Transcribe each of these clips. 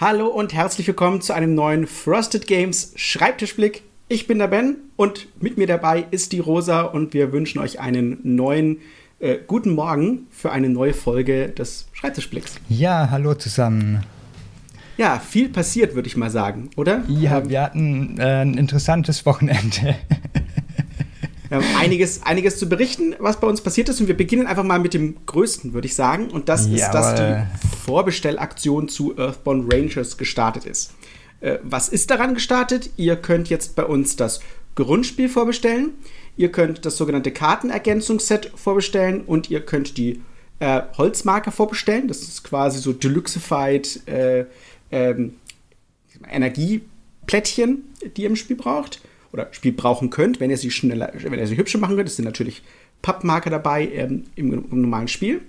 Hallo und herzlich willkommen zu einem neuen Frosted Games Schreibtischblick. Ich bin der Ben und mit mir dabei ist die Rosa und wir wünschen euch einen neuen äh, guten Morgen für eine neue Folge des Schreibtischblicks. Ja, hallo zusammen. Ja, viel passiert, würde ich mal sagen, oder? Ja, ähm, wir hatten äh, ein interessantes Wochenende. Wir haben einiges, einiges zu berichten, was bei uns passiert ist. Und wir beginnen einfach mal mit dem Größten, würde ich sagen. Und das ist, dass die Vorbestellaktion zu Earthbound Rangers gestartet ist. Äh, was ist daran gestartet? Ihr könnt jetzt bei uns das Grundspiel vorbestellen. Ihr könnt das sogenannte Kartenergänzungsset vorbestellen und ihr könnt die äh, Holzmarker vorbestellen. Das ist quasi so Deluxified äh, ähm, Energieplättchen, die ihr im Spiel braucht oder Spiel brauchen könnt, wenn ihr sie schneller, wenn ihr sie hübscher machen könnt. Es sind natürlich Pappmarker dabei ähm, im, im, normalen Spiel.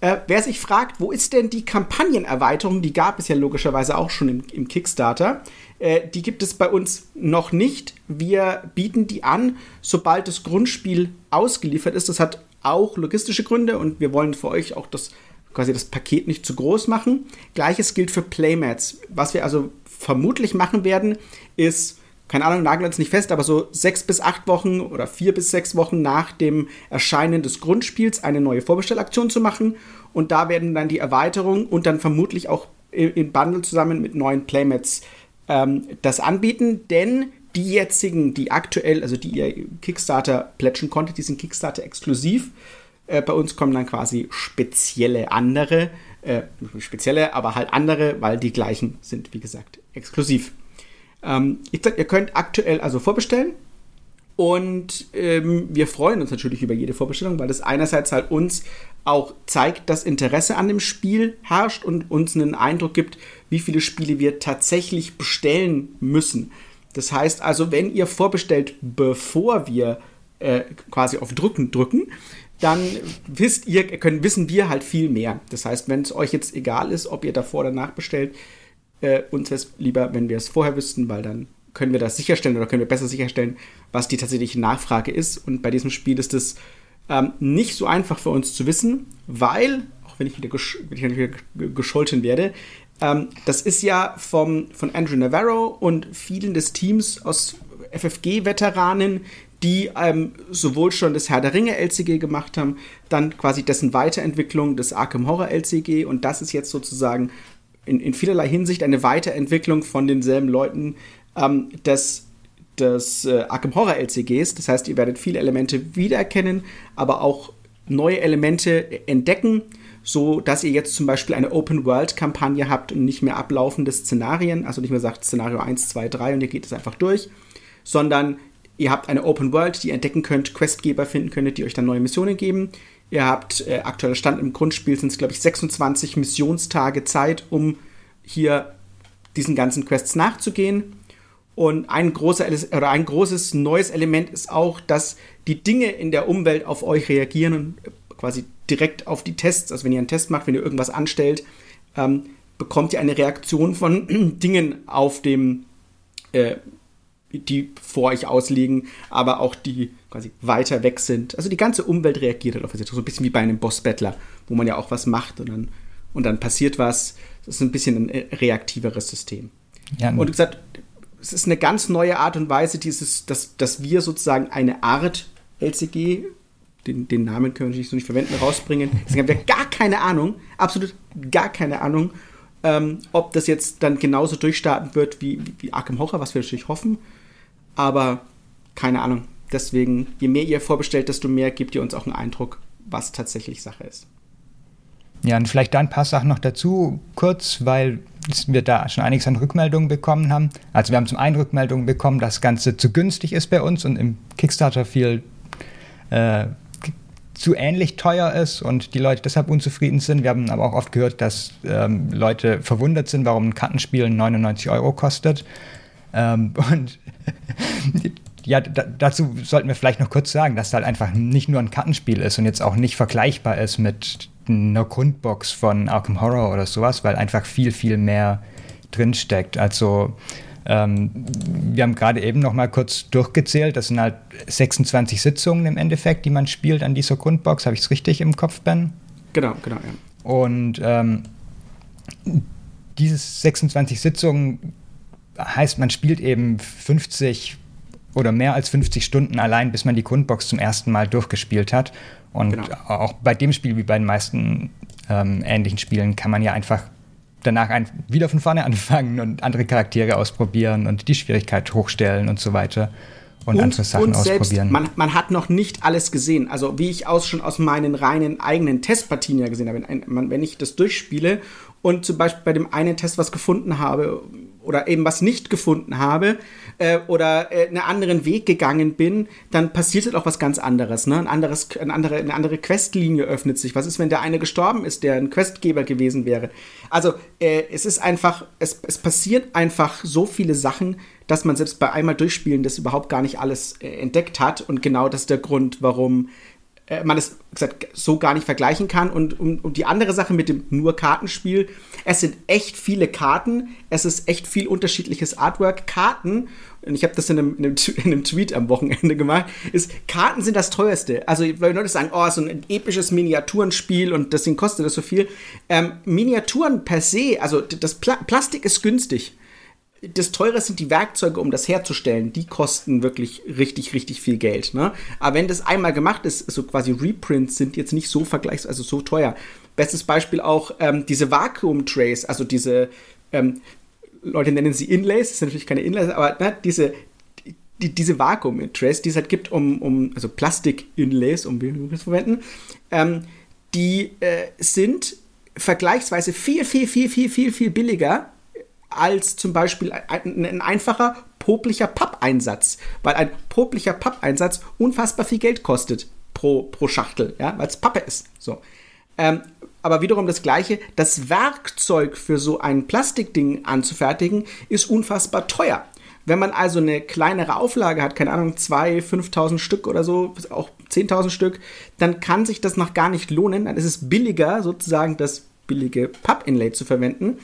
Äh, wer sich fragt, wo ist denn die Kampagnenerweiterung, die gab es ja logischerweise auch schon im, im Kickstarter, äh, die gibt es bei uns noch nicht. Wir bieten die an, sobald das Grundspiel ausgeliefert ist. Das hat auch logistische Gründe und wir wollen für euch auch das quasi das Paket nicht zu groß machen. Gleiches gilt für Playmats. Was wir also vermutlich machen werden, ist keine Ahnung, nageln uns nicht fest, aber so sechs bis acht Wochen oder vier bis sechs Wochen nach dem Erscheinen des Grundspiels eine neue Vorbestellaktion zu machen. Und da werden dann die Erweiterungen und dann vermutlich auch in Bundle zusammen mit neuen Playmats ähm, das anbieten. Denn die jetzigen, die aktuell, also die ihr Kickstarter plätschen konntet, die sind Kickstarter exklusiv. Äh, bei uns kommen dann quasi spezielle andere, äh, spezielle, aber halt andere, weil die gleichen sind, wie gesagt, exklusiv. Ähm, ich sag, ihr könnt aktuell also vorbestellen. Und ähm, wir freuen uns natürlich über jede Vorbestellung, weil das einerseits halt uns auch zeigt, dass Interesse an dem Spiel herrscht und uns einen Eindruck gibt, wie viele Spiele wir tatsächlich bestellen müssen. Das heißt also, wenn ihr vorbestellt, bevor wir äh, quasi auf Drücken drücken, dann wisst ihr, können, wissen wir halt viel mehr. Das heißt, wenn es euch jetzt egal ist, ob ihr davor oder danach bestellt, äh, uns wäre es lieber, wenn wir es vorher wüssten, weil dann können wir das sicherstellen oder können wir besser sicherstellen, was die tatsächliche Nachfrage ist. Und bei diesem Spiel ist es ähm, nicht so einfach für uns zu wissen, weil, auch wenn ich wieder, gesch wenn ich wieder gescholten werde, ähm, das ist ja vom, von Andrew Navarro und vielen des Teams aus FFG-Veteranen, die ähm, sowohl schon das Herr der Ringe LCG gemacht haben, dann quasi dessen Weiterentwicklung des Arkham Horror LCG und das ist jetzt sozusagen in, in vielerlei Hinsicht eine Weiterentwicklung von denselben Leuten ähm, des, des äh, Arkham Horror LCGs. Das heißt, ihr werdet viele Elemente wiedererkennen, aber auch neue Elemente entdecken, so dass ihr jetzt zum Beispiel eine Open-World-Kampagne habt und nicht mehr ablaufende Szenarien, also nicht mehr sagt Szenario 1, 2, 3 und ihr geht es einfach durch, sondern ihr habt eine Open World, die ihr entdecken könnt, Questgeber finden könnt, die euch dann neue Missionen geben. Ihr habt äh, aktueller Stand im Grundspiel sind es, glaube ich, 26 Missionstage Zeit, um hier diesen ganzen Quests nachzugehen. Und ein, großer, oder ein großes neues Element ist auch, dass die Dinge in der Umwelt auf euch reagieren und quasi direkt auf die Tests. Also wenn ihr einen Test macht, wenn ihr irgendwas anstellt, ähm, bekommt ihr eine Reaktion von Dingen auf dem äh, die vor euch ausliegen, aber auch die quasi weiter weg sind. Also die ganze Umwelt reagiert darauf. So ein bisschen wie bei einem Boss-Battler, wo man ja auch was macht und dann, und dann passiert was. Das ist ein bisschen ein reaktiveres System. Ja, und wie gesagt, es ist eine ganz neue Art und Weise, dieses, dass, dass wir sozusagen eine Art LCG, den, den Namen können wir natürlich so nicht verwenden, rausbringen. Deswegen haben wir gar keine Ahnung, absolut gar keine Ahnung, ähm, ob das jetzt dann genauso durchstarten wird wie, wie Arkham Horror, was wir natürlich hoffen. Aber keine Ahnung. Deswegen, je mehr ihr vorbestellt, desto mehr gebt ihr uns auch einen Eindruck, was tatsächlich Sache ist. Ja, und vielleicht da ein paar Sachen noch dazu, kurz, weil wir da schon einiges an Rückmeldungen bekommen haben. Also wir haben zum einen Rückmeldungen bekommen, dass das Ganze zu günstig ist bei uns und im Kickstarter viel äh, zu ähnlich teuer ist und die Leute deshalb unzufrieden sind. Wir haben aber auch oft gehört, dass ähm, Leute verwundert sind, warum ein Kartenspiel 99 Euro kostet. Ähm, und ja, dazu sollten wir vielleicht noch kurz sagen, dass es halt einfach nicht nur ein Kartenspiel ist und jetzt auch nicht vergleichbar ist mit einer Grundbox von Arkham Horror oder sowas, weil einfach viel, viel mehr drinsteckt. Also ähm, wir haben gerade eben noch mal kurz durchgezählt, das sind halt 26 Sitzungen im Endeffekt, die man spielt an dieser Grundbox. Habe ich es richtig im Kopf, Ben? Genau, genau, ja. Und ähm, diese 26 Sitzungen heißt, man spielt eben 50 oder mehr als 50 Stunden allein, bis man die Grundbox zum ersten Mal durchgespielt hat. Und genau. auch bei dem Spiel, wie bei den meisten ähm, ähnlichen Spielen, kann man ja einfach danach ein, wieder von vorne anfangen und andere Charaktere ausprobieren und die Schwierigkeit hochstellen und so weiter und, und andere Sachen und selbst, ausprobieren. Man, man, hat noch nicht alles gesehen. Also wie ich auch schon aus meinen reinen eigenen Testpartien ja gesehen habe, wenn, wenn ich das durchspiele und zum Beispiel bei dem einen Test was gefunden habe oder eben was nicht gefunden habe äh, oder äh, einen anderen Weg gegangen bin, dann passiert halt auch was ganz anderes. Ne? Ein anderes eine, andere, eine andere Questlinie öffnet sich. Was ist, wenn der eine gestorben ist, der ein Questgeber gewesen wäre? Also äh, es ist einfach, es, es passiert einfach so viele Sachen, dass man selbst bei einmal durchspielen das überhaupt gar nicht alles äh, entdeckt hat. Und genau das ist der Grund, warum man es gesagt, so gar nicht vergleichen kann. Und um, um, die andere Sache mit dem nur Kartenspiel, es sind echt viele Karten, es ist echt viel unterschiedliches Artwork. Karten, und ich habe das in einem, in, einem, in einem, Tweet am Wochenende gemacht, ist, Karten sind das teuerste. Also, weil Leute sagen, oh, so ein episches Miniaturenspiel und deswegen kostet das so viel. Ähm, Miniaturen per se, also das Pla Plastik ist günstig das teure sind die Werkzeuge, um das herzustellen. Die kosten wirklich richtig, richtig viel Geld. Ne? Aber wenn das einmal gemacht ist, so quasi Reprints sind jetzt nicht so vergleichs, also so teuer. Bestes Beispiel auch ähm, diese Vakuum-Trays, also diese, ähm, Leute nennen sie Inlays, das sind natürlich keine Inlays, aber ne, diese, die, diese Vakuum-Trays, die es halt gibt, um, um also Plastik-Inlays, um das zu verwenden, ähm, die äh, sind vergleichsweise viel, viel, viel, viel, viel, viel billiger als zum Beispiel ein, ein einfacher poplicher Pappeinsatz, weil ein poplicher Pappeinsatz unfassbar viel Geld kostet pro, pro Schachtel, ja, weil es Pappe ist. So. Ähm, aber wiederum das Gleiche, das Werkzeug für so ein Plastikding anzufertigen, ist unfassbar teuer. Wenn man also eine kleinere Auflage hat, keine Ahnung, 2.000, 5.000 Stück oder so, auch 10.000 Stück, dann kann sich das noch gar nicht lohnen. Dann ist es billiger, sozusagen das billige Pappinlay zu verwenden.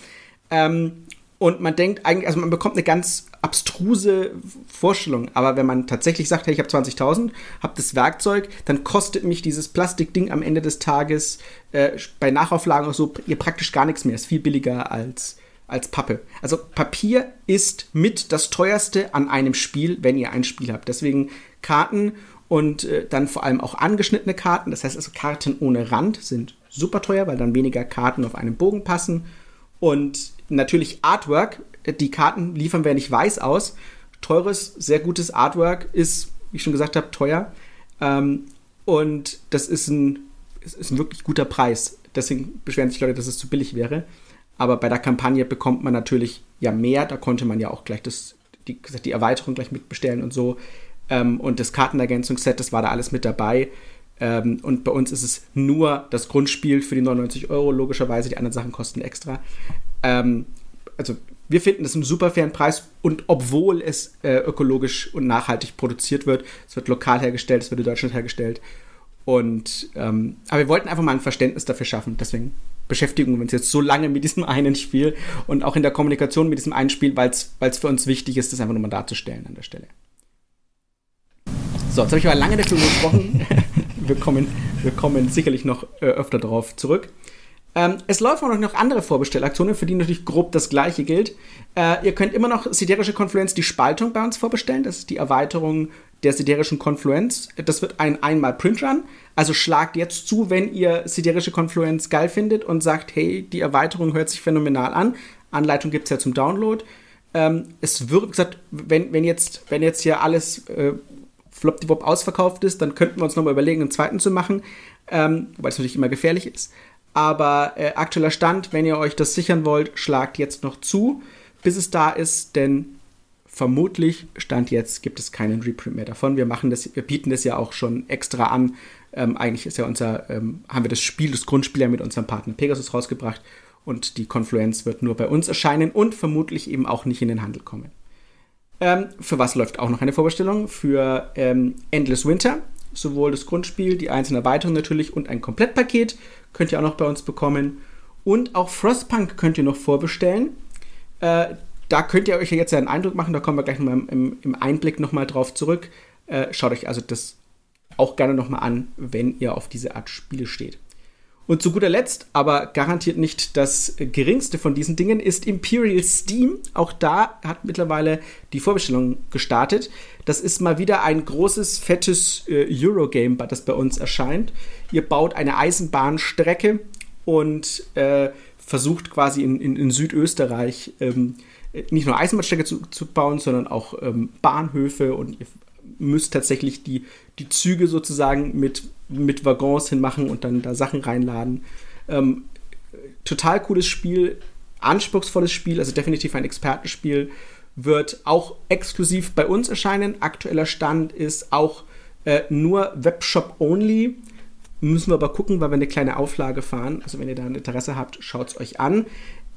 Ähm, und man denkt eigentlich, also man bekommt eine ganz abstruse Vorstellung. Aber wenn man tatsächlich sagt, hey, ich habe 20.000, habe das Werkzeug, dann kostet mich dieses Plastikding am Ende des Tages äh, bei Nachauflagen auch so ihr praktisch gar nichts mehr. Ist viel billiger als, als Pappe. Also Papier ist mit das teuerste an einem Spiel, wenn ihr ein Spiel habt. Deswegen Karten und äh, dann vor allem auch angeschnittene Karten. Das heißt also Karten ohne Rand sind super teuer, weil dann weniger Karten auf einen Bogen passen. Und natürlich Artwork. Die Karten liefern wir nicht weiß aus. Teures, sehr gutes Artwork ist, wie ich schon gesagt habe, teuer. Ähm, und das ist ein, ist ein wirklich guter Preis. Deswegen beschweren sich Leute, dass es zu billig wäre. Aber bei der Kampagne bekommt man natürlich ja mehr. Da konnte man ja auch gleich das, die, die Erweiterung gleich mitbestellen und so. Ähm, und das Kartenergänzungsset, das war da alles mit dabei. Ähm, und bei uns ist es nur das Grundspiel für die 99 Euro. Logischerweise, die anderen Sachen kosten extra. Ähm, also wir finden das einen super fairen Preis und obwohl es äh, ökologisch und nachhaltig produziert wird, es wird lokal hergestellt, es wird in Deutschland hergestellt. Und ähm, aber wir wollten einfach mal ein Verständnis dafür schaffen. Deswegen beschäftigen wir uns jetzt so lange mit diesem einen Spiel und auch in der Kommunikation mit diesem einen Spiel, weil es für uns wichtig ist, das einfach nochmal darzustellen an der Stelle. So, jetzt habe ich aber lange dafür gesprochen. wir, kommen, wir kommen sicherlich noch äh, öfter darauf zurück. Ähm, es laufen auch noch andere Vorbestellaktionen, für die natürlich grob das gleiche gilt. Äh, ihr könnt immer noch Siderische Konfluenz die Spaltung bei uns vorbestellen. Das ist die Erweiterung der Siderischen Konfluenz. Das wird ein einmal Printrun. Also schlagt jetzt zu, wenn ihr Siderische Konfluenz geil findet und sagt, hey, die Erweiterung hört sich phänomenal an. Anleitung gibt es ja zum Download. Ähm, es wird gesagt, wenn, wenn, jetzt, wenn jetzt hier alles äh, flopdiwop ausverkauft ist, dann könnten wir uns nochmal überlegen, einen zweiten zu machen, ähm, wobei es natürlich immer gefährlich ist. Aber äh, aktueller Stand, wenn ihr euch das sichern wollt, schlagt jetzt noch zu, bis es da ist, denn vermutlich, Stand jetzt, gibt es keinen Reprint mehr davon. Wir machen das, wir bieten das ja auch schon extra an. Ähm, eigentlich ist ja unser, ähm, haben wir das Spiel, das Grundspiel ja mit unserem Partner Pegasus rausgebracht und die Confluence wird nur bei uns erscheinen und vermutlich eben auch nicht in den Handel kommen. Ähm, für was läuft auch noch eine Vorbestellung? Für ähm, Endless Winter sowohl das Grundspiel, die einzelnen Erweiterungen natürlich und ein Komplettpaket könnt ihr auch noch bei uns bekommen. Und auch Frostpunk könnt ihr noch vorbestellen. Äh, da könnt ihr euch ja jetzt einen Eindruck machen, da kommen wir gleich nochmal im, im Einblick nochmal drauf zurück. Äh, schaut euch also das auch gerne nochmal an, wenn ihr auf diese Art Spiele steht. Und zu guter Letzt, aber garantiert nicht das geringste von diesen Dingen, ist Imperial Steam. Auch da hat mittlerweile die Vorbestellung gestartet. Das ist mal wieder ein großes, fettes äh, Eurogame, das bei uns erscheint. Ihr baut eine Eisenbahnstrecke und äh, versucht quasi in, in, in Südösterreich ähm, nicht nur Eisenbahnstrecke zu, zu bauen, sondern auch ähm, Bahnhöfe und ihr müsst tatsächlich die, die Züge sozusagen mit, mit Waggons hinmachen und dann da Sachen reinladen. Ähm, total cooles Spiel, anspruchsvolles Spiel, also definitiv ein Expertenspiel. Wird auch exklusiv bei uns erscheinen. Aktueller Stand ist auch äh, nur Webshop only. Müssen wir aber gucken, weil wir eine kleine Auflage fahren. Also wenn ihr da ein Interesse habt, schaut es euch an.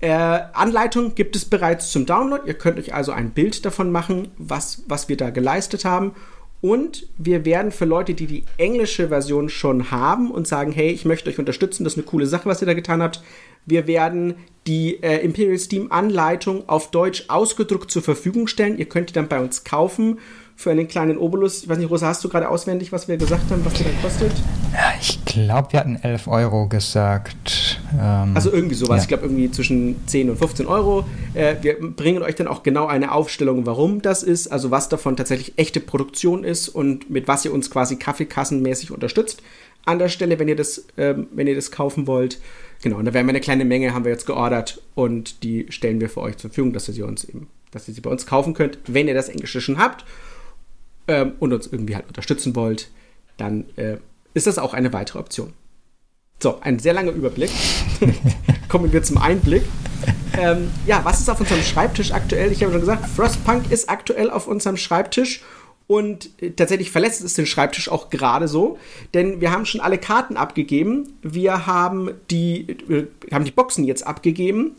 Äh, Anleitung gibt es bereits zum Download. Ihr könnt euch also ein Bild davon machen, was, was wir da geleistet haben. Und wir werden für Leute, die die englische Version schon haben und sagen, hey, ich möchte euch unterstützen, das ist eine coole Sache, was ihr da getan habt, wir werden die äh, Imperial Steam Anleitung auf Deutsch ausgedruckt zur Verfügung stellen. Ihr könnt die dann bei uns kaufen für einen kleinen Obolus. Ich weiß nicht, Rosa, hast du gerade auswendig, was wir gesagt haben, was der dann kostet? Ja, ich glaube, wir hatten 11 Euro gesagt. Ähm, also irgendwie sowas. Ja. Ich glaube, irgendwie zwischen 10 und 15 Euro. Äh, wir bringen euch dann auch genau eine Aufstellung, warum das ist, also was davon tatsächlich echte Produktion ist und mit was ihr uns quasi kaffeekassenmäßig unterstützt. An der Stelle, wenn ihr das, ähm, wenn ihr das kaufen wollt. Genau, und da werden wir eine kleine Menge, haben wir jetzt geordert und die stellen wir für euch zur Verfügung, dass ihr sie uns eben, dass ihr sie bei uns kaufen könnt, wenn ihr das Englische schon habt ähm, und uns irgendwie halt unterstützen wollt, dann äh, ist das auch eine weitere Option. So, ein sehr langer Überblick. Kommen wir zum Einblick. Ähm, ja, was ist auf unserem Schreibtisch aktuell? Ich habe schon gesagt, Frostpunk ist aktuell auf unserem Schreibtisch und äh, tatsächlich verlässt es den Schreibtisch auch gerade so, denn wir haben schon alle Karten abgegeben. Wir haben die, wir haben die Boxen jetzt abgegeben.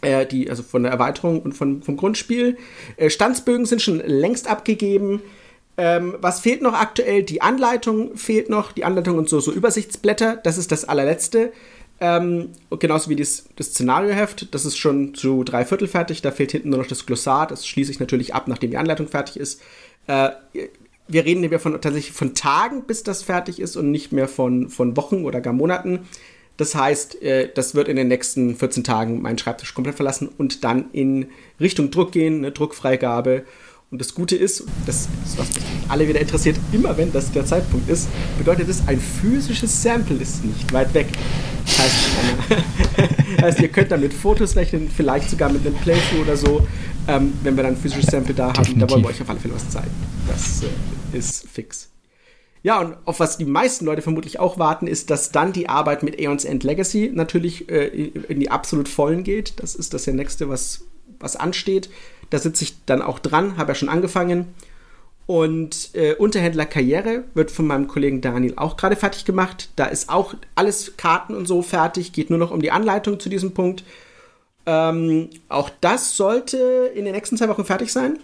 Äh, die, also von der Erweiterung und von, vom Grundspiel. Äh, Standsbögen sind schon längst abgegeben. Ähm, was fehlt noch aktuell? Die Anleitung fehlt noch, die Anleitung und so, so Übersichtsblätter, das ist das allerletzte. Ähm, genauso wie das, das Szenarioheft, das ist schon zu drei Viertel fertig, da fehlt hinten nur noch das Glossar, das schließe ich natürlich ab, nachdem die Anleitung fertig ist. Äh, wir reden hier von, tatsächlich von Tagen, bis das fertig ist und nicht mehr von, von Wochen oder gar Monaten. Das heißt, äh, das wird in den nächsten 14 Tagen meinen Schreibtisch komplett verlassen und dann in Richtung Druck gehen, eine Druckfreigabe und das Gute ist, das ist was mich alle wieder interessiert, immer wenn das der Zeitpunkt ist, bedeutet es, ein physisches Sample ist nicht weit weg. Das heißt, heißt ihr könnt damit Fotos rechnen, vielleicht sogar mit einem Playthrough oder so, ähm, wenn wir dann ein physisches Sample da haben. Da wollen wir euch auf alle Fälle was zeigen. Das äh, ist fix. Ja, und auf was die meisten Leute vermutlich auch warten, ist, dass dann die Arbeit mit Aeons End Legacy natürlich äh, in die absolut vollen geht. Das ist das ja nächste, was, was ansteht. Da sitze ich dann auch dran, habe ja schon angefangen. Und äh, Unterhändler Karriere wird von meinem Kollegen Daniel auch gerade fertig gemacht. Da ist auch alles Karten und so fertig, geht nur noch um die Anleitung zu diesem Punkt. Ähm, auch das sollte in den nächsten zwei Wochen fertig sein.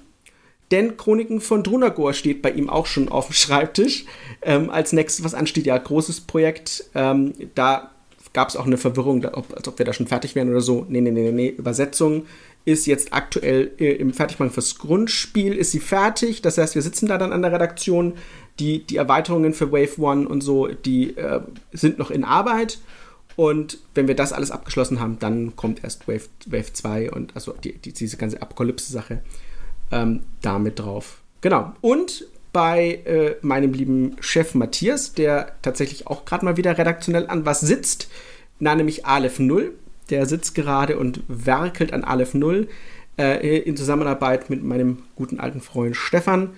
Denn Chroniken von Drunagor steht bei ihm auch schon auf dem Schreibtisch. Ähm, als nächstes, was ansteht, ja, großes Projekt. Ähm, da gab es auch eine Verwirrung, ob, als ob wir da schon fertig wären oder so. Nee, nee, nee, nee, Übersetzung ist jetzt aktuell äh, im Fertigmachen fürs Grundspiel, ist sie fertig. Das heißt, wir sitzen da dann an der Redaktion. Die, die Erweiterungen für Wave 1 und so, die äh, sind noch in Arbeit. Und wenn wir das alles abgeschlossen haben, dann kommt erst Wave, Wave 2 und also die, die, diese ganze Apokalypse-Sache ähm, damit drauf. Genau. Und bei äh, meinem lieben Chef Matthias, der tatsächlich auch gerade mal wieder redaktionell an was sitzt, na, nämlich Aleph 0 der sitzt gerade und werkelt an Aleph 0 äh, in Zusammenarbeit mit meinem guten alten Freund Stefan.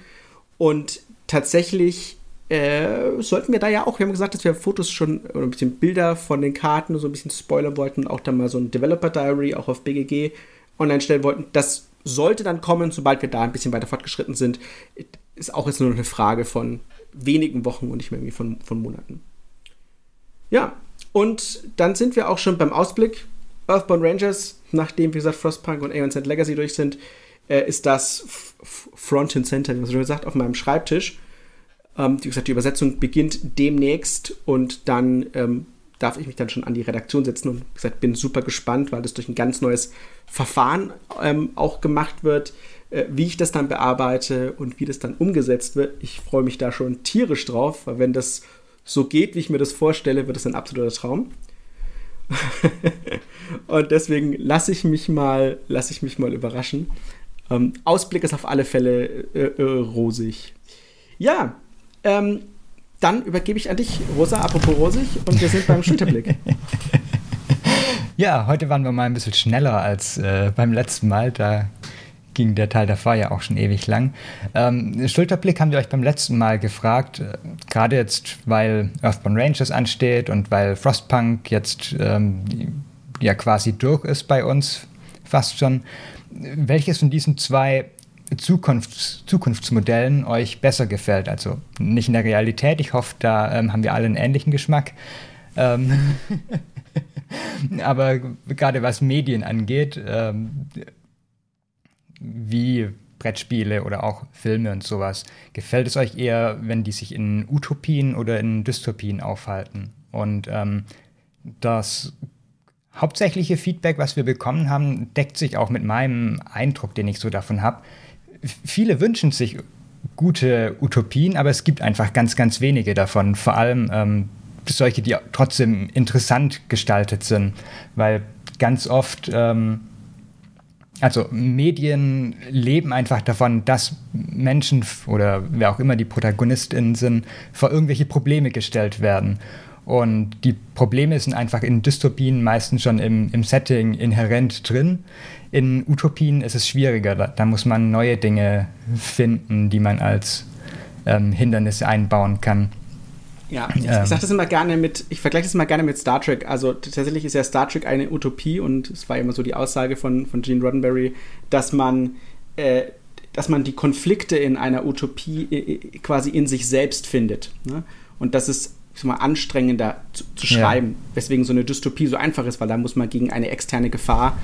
Und tatsächlich äh, sollten wir da ja auch, wir haben gesagt, dass wir Fotos schon oder ein bisschen Bilder von den Karten so ein bisschen spoilern wollten und auch dann mal so ein Developer Diary auch auf BGG online stellen wollten. Das sollte dann kommen, sobald wir da ein bisschen weiter fortgeschritten sind. Ist auch jetzt nur noch eine Frage von wenigen Wochen und nicht mehr irgendwie von, von Monaten. Ja, und dann sind wir auch schon beim Ausblick. Earthbound Rangers, nachdem, wie gesagt, Frostpunk und Aeon Legacy durch sind, äh, ist das Front and Center, wie man so gesagt, auf meinem Schreibtisch. Ähm, wie gesagt, die Übersetzung beginnt demnächst und dann ähm, darf ich mich dann schon an die Redaktion setzen und wie gesagt, bin super gespannt, weil das durch ein ganz neues Verfahren ähm, auch gemacht wird, äh, wie ich das dann bearbeite und wie das dann umgesetzt wird. Ich freue mich da schon tierisch drauf, weil wenn das so geht, wie ich mir das vorstelle, wird es ein absoluter Traum. und deswegen lasse ich mich mal, lasse ich mich mal überraschen. Ähm, Ausblick ist auf alle Fälle äh, äh, rosig. Ja, ähm, dann übergebe ich an dich, Rosa, apropos rosig, und wir sind beim Schulterblick. Ja, heute waren wir mal ein bisschen schneller als äh, beim letzten Mal. Da ging der Teil davor ja auch schon ewig lang. Ähm, Schulterblick haben wir euch beim letzten Mal gefragt, äh, gerade jetzt, weil Earthbound Rangers ansteht und weil Frostpunk jetzt ähm, ja quasi durch ist bei uns, fast schon. Welches von diesen zwei Zukunfts Zukunftsmodellen euch besser gefällt? Also nicht in der Realität, ich hoffe, da ähm, haben wir alle einen ähnlichen Geschmack. Ähm, aber gerade was Medien angeht, ähm, wie Brettspiele oder auch Filme und sowas. Gefällt es euch eher, wenn die sich in Utopien oder in Dystopien aufhalten? Und ähm, das hauptsächliche Feedback, was wir bekommen haben, deckt sich auch mit meinem Eindruck, den ich so davon habe. Viele wünschen sich gute Utopien, aber es gibt einfach ganz, ganz wenige davon. Vor allem ähm, solche, die trotzdem interessant gestaltet sind, weil ganz oft ähm, also Medien leben einfach davon, dass Menschen oder wer auch immer die Protagonistinnen sind, vor irgendwelche Probleme gestellt werden. Und die Probleme sind einfach in Dystopien meistens schon im, im Setting inhärent drin. In Utopien ist es schwieriger. Da, da muss man neue Dinge finden, die man als ähm, Hindernisse einbauen kann. Ja, ich, ähm, ich sage das immer gerne mit, ich vergleiche das immer gerne mit Star Trek. Also tatsächlich ist ja Star Trek eine Utopie und es war immer so die Aussage von, von Gene Roddenberry, dass man, äh, dass man die Konflikte in einer Utopie äh, quasi in sich selbst findet. Ne? Und das ist ich mal, anstrengender zu, zu schreiben, ja. weswegen so eine Dystopie so einfach ist, weil da muss man gegen eine externe Gefahr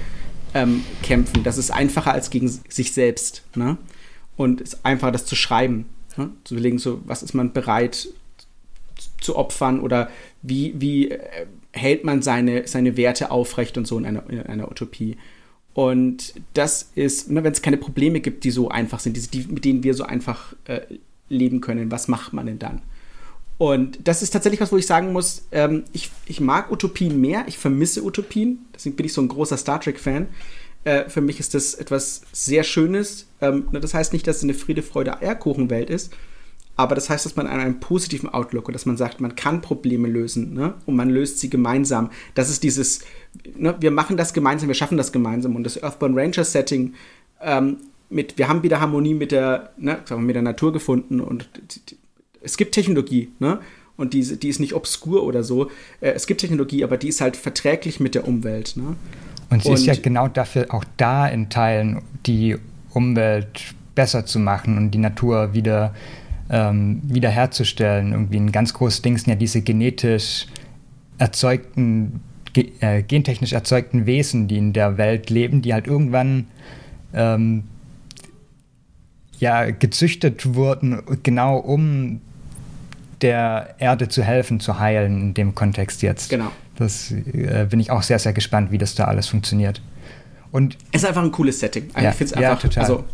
ähm, kämpfen. Das ist einfacher als gegen sich selbst. Ne? Und es ist einfacher, das zu schreiben. Ne? Zu überlegen, so, was ist man bereit zu opfern oder wie, wie äh, hält man seine, seine Werte aufrecht und so in einer, in einer Utopie. Und das ist, ne, wenn es keine Probleme gibt, die so einfach sind, die, die mit denen wir so einfach äh, leben können, was macht man denn dann? Und das ist tatsächlich was, wo ich sagen muss, ähm, ich, ich mag Utopien mehr, ich vermisse Utopien, deswegen bin ich so ein großer Star Trek-Fan. Äh, für mich ist das etwas sehr Schönes. Ähm, ne, das heißt nicht, dass es eine Friede, Freude, Eierkuchenwelt ist, aber das heißt, dass man an einem positiven Outlook und dass man sagt, man kann Probleme lösen ne? und man löst sie gemeinsam. Das ist dieses, ne? wir machen das gemeinsam, wir schaffen das gemeinsam. Und das Earthbound Ranger Setting ähm, mit, wir haben wieder Harmonie mit der, ne, mit der Natur gefunden und es gibt Technologie, ne? Und die, die ist nicht obskur oder so. Äh, es gibt Technologie, aber die ist halt verträglich mit der Umwelt. Ne? Und sie und, ist ja genau dafür auch da in Teilen, die Umwelt besser zu machen und die Natur wieder ähm, wiederherzustellen. Irgendwie ein ganz großes Ding sind ja diese genetisch erzeugten, ge äh, gentechnisch erzeugten Wesen, die in der Welt leben, die halt irgendwann ähm, ja gezüchtet wurden, genau um der Erde zu helfen, zu heilen in dem Kontext jetzt. Genau. Das äh, bin ich auch sehr, sehr gespannt, wie das da alles funktioniert. Und es ist einfach ein cooles Setting. Ja, ich finde es einfach, ja, total. also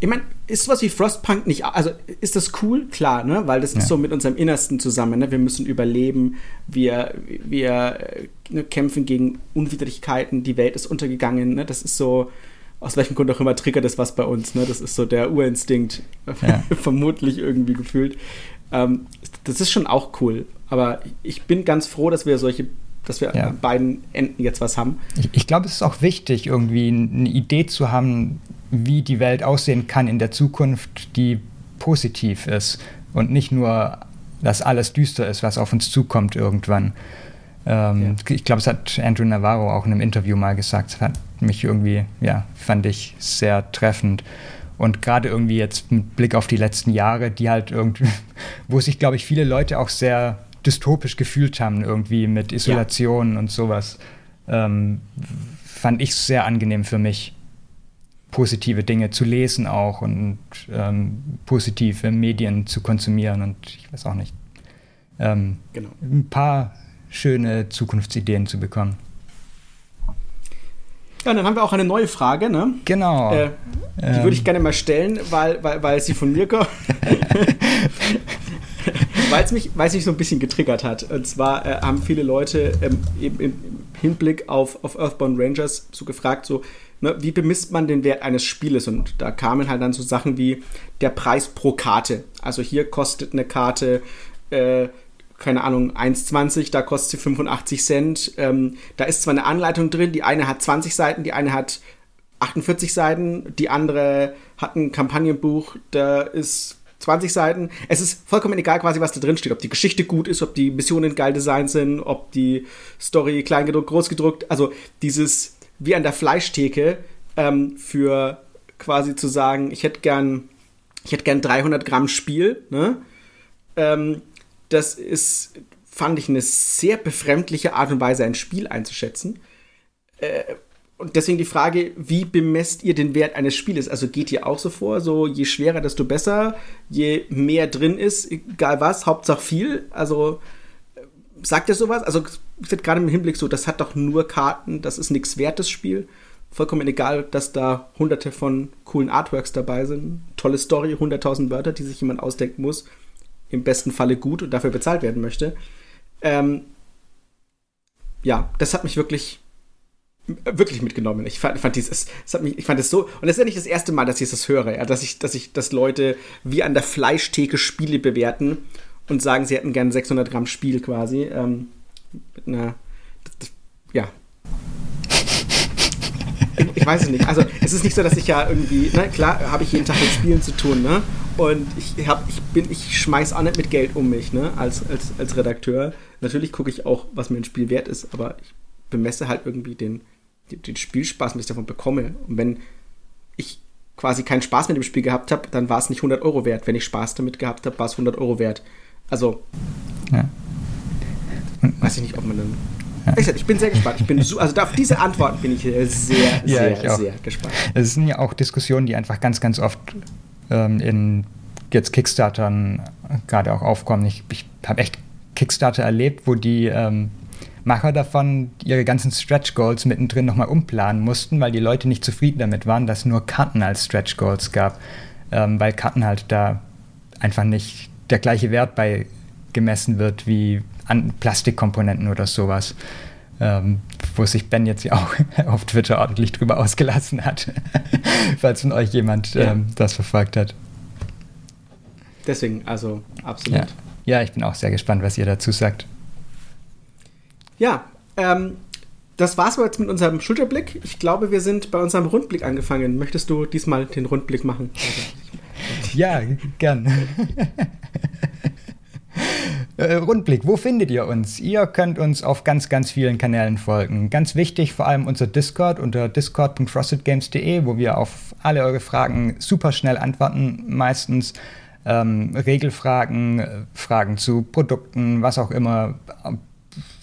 ich meine, ist sowas wie Frostpunk nicht, also ist das cool? Klar, ne? Weil das ja. ist so mit unserem Innersten zusammen, ne? Wir müssen überleben, wir, wir ne, kämpfen gegen Unwidrigkeiten, die Welt ist untergegangen, ne? Das ist so, aus welchem Grund auch immer triggert das was bei uns, ne? Das ist so der Urinstinkt, ja. vermutlich irgendwie gefühlt. Ähm, das ist schon auch cool, aber ich bin ganz froh, dass wir solche dass wir ja. an beiden Enden jetzt was haben. Ich, ich glaube, es ist auch wichtig, irgendwie eine Idee zu haben, wie die Welt aussehen kann in der Zukunft, die positiv ist und nicht nur, dass alles düster ist, was auf uns zukommt irgendwann. Ähm, ja. Ich glaube, es hat Andrew Navarro auch in einem Interview mal gesagt. Das hat mich irgendwie, ja, fand ich sehr treffend. Und gerade irgendwie jetzt mit Blick auf die letzten Jahre, die halt irgendwie, wo sich, glaube ich, viele Leute auch sehr dystopisch gefühlt haben, irgendwie mit Isolation ja. und sowas, ähm, fand ich sehr angenehm für mich positive Dinge zu lesen auch und ähm, positive Medien zu konsumieren und ich weiß auch nicht, ähm, genau. ein paar schöne Zukunftsideen zu bekommen. Ja, dann haben wir auch eine neue Frage, ne? Genau. Äh, die ähm. würde ich gerne mal stellen, weil, weil, weil sie von mir kommt. weil es mich, mich so ein bisschen getriggert hat. Und zwar äh, haben viele Leute ähm, eben, Hinblick auf, auf Earthbound Rangers so gefragt, so, ne, wie bemisst man den Wert eines Spieles? Und da kamen halt dann so Sachen wie der Preis pro Karte. Also hier kostet eine Karte, äh, keine Ahnung, 1,20, da kostet sie 85 Cent. Ähm, da ist zwar eine Anleitung drin, die eine hat 20 Seiten, die eine hat 48 Seiten, die andere hat ein Kampagnenbuch, da ist 20 Seiten. Es ist vollkommen egal quasi, was da drin steht. Ob die Geschichte gut ist, ob die Missionen geil designt sind, ob die Story klein gedruckt, groß gedruckt. Also dieses wie an der Fleischtheke ähm, für quasi zu sagen, ich hätte gern, ich hätte gern 300 Gramm Spiel. Ne? Ähm, das ist, fand ich, eine sehr befremdliche Art und Weise, ein Spiel einzuschätzen. Äh, und deswegen die Frage, wie bemesst ihr den Wert eines Spieles? Also geht ihr auch so vor, so je schwerer, desto besser, je mehr drin ist, egal was, Hauptsache viel. Also sagt ihr sowas? Also gerade im Hinblick so, das hat doch nur Karten, das ist nichts wertes Spiel. Vollkommen egal, dass da hunderte von coolen Artworks dabei sind. Tolle Story, 100.000 Wörter, die sich jemand ausdenken muss. Im besten Falle gut und dafür bezahlt werden möchte. Ähm, ja, das hat mich wirklich wirklich mitgenommen. Ich fand, fand dieses, es hat mich, ich fand es so, und das ist ja nicht das erste Mal, dass ich das höre, ja, dass ich, dass ich, dass Leute wie an der Fleischtheke Spiele bewerten und sagen, sie hätten gern 600 Gramm Spiel quasi, ähm, mit einer, ja. Ich, ich, weiß es nicht. Also es ist nicht so, dass ich ja irgendwie, ne, klar habe ich jeden Tag mit Spielen zu tun, ne? Und ich hab, ich bin, ich schmeiß auch nicht mit Geld um mich, ne, als, als, als Redakteur. Natürlich gucke ich auch, was mir ein Spiel wert ist, aber ich bemesse halt irgendwie den, den Spielspaß, den ich davon bekomme. Und wenn ich quasi keinen Spaß mit dem Spiel gehabt habe, dann war es nicht 100 Euro wert. Wenn ich Spaß damit gehabt habe, war es 100 Euro wert. Also, ja. weiß ich nicht, ob man dann. Ja. Ich, ich bin sehr gespannt. Ich bin so, also auf diese Antworten bin ich sehr, sehr, ja, sehr gespannt. Es sind ja auch Diskussionen, die einfach ganz, ganz oft ähm, in jetzt Kickstartern gerade auch aufkommen. Ich, ich habe echt Kickstarter erlebt, wo die ähm, Macher davon ihre ganzen Stretch Goals mittendrin nochmal umplanen mussten, weil die Leute nicht zufrieden damit waren, dass nur Karten als Stretch Goals gab, ähm, weil Karten halt da einfach nicht der gleiche Wert bei gemessen wird wie an Plastikkomponenten oder sowas. Ähm, wo sich Ben jetzt ja auch auf Twitter ordentlich drüber ausgelassen hat, falls von euch jemand ja. ähm, das verfolgt hat. Deswegen, also absolut. Ja. ja, ich bin auch sehr gespannt, was ihr dazu sagt. Ja, ähm, das war's jetzt mit unserem Schulterblick. Ich glaube, wir sind bei unserem Rundblick angefangen. Möchtest du diesmal den Rundblick machen? ja, gern. Äh, Rundblick, wo findet ihr uns? Ihr könnt uns auf ganz, ganz vielen Kanälen folgen. Ganz wichtig vor allem unser Discord unter discord.frostedgames.de, wo wir auf alle eure Fragen super schnell antworten, meistens. Ähm, Regelfragen, äh, Fragen zu Produkten, was auch immer,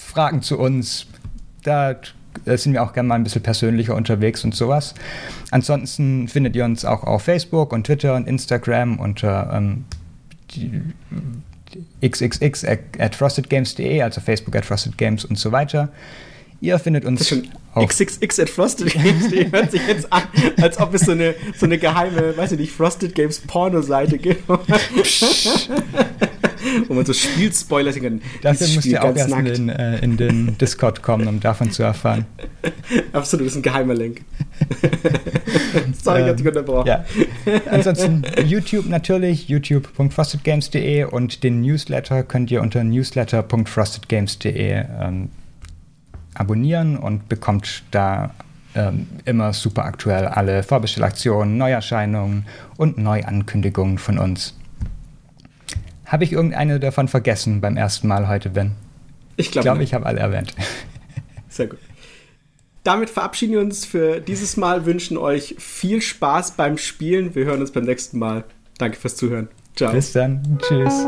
Fragen zu uns. Da sind wir auch gerne mal ein bisschen persönlicher unterwegs und sowas. Ansonsten findet ihr uns auch auf Facebook und Twitter und Instagram unter ähm, xxx at frostedgames.de, also Facebook at frostedgames und so weiter. Ihr findet uns auf XXX at Frosted Games, die hört sich jetzt an, als ob es so eine, so eine geheime, weiß ich nicht, Frosted Games Porno-Seite gibt. Wo man so sehen kann. Dafür müsst ihr auch erst in den, äh, in den, Discord kommen, um davon zu erfahren. Absolut, das ist ein geheimer Link. Sorry, ähm, ich hab dich unterbrochen. Ja. Ansonsten YouTube natürlich, youtube.frostedgames.de und den Newsletter könnt ihr unter newsletter.frostedgames.de ähm, abonnieren und bekommt da ähm, immer super aktuell alle Vorbestellaktionen, Neuerscheinungen und Neuankündigungen von uns. Habe ich irgendeine davon vergessen beim ersten Mal heute, Ben? Ich glaube, glaub, ich habe alle erwähnt. Sehr gut. Damit verabschieden wir uns für dieses Mal, wünschen euch viel Spaß beim Spielen. Wir hören uns beim nächsten Mal. Danke fürs Zuhören. Ciao. Bis dann. Tschüss.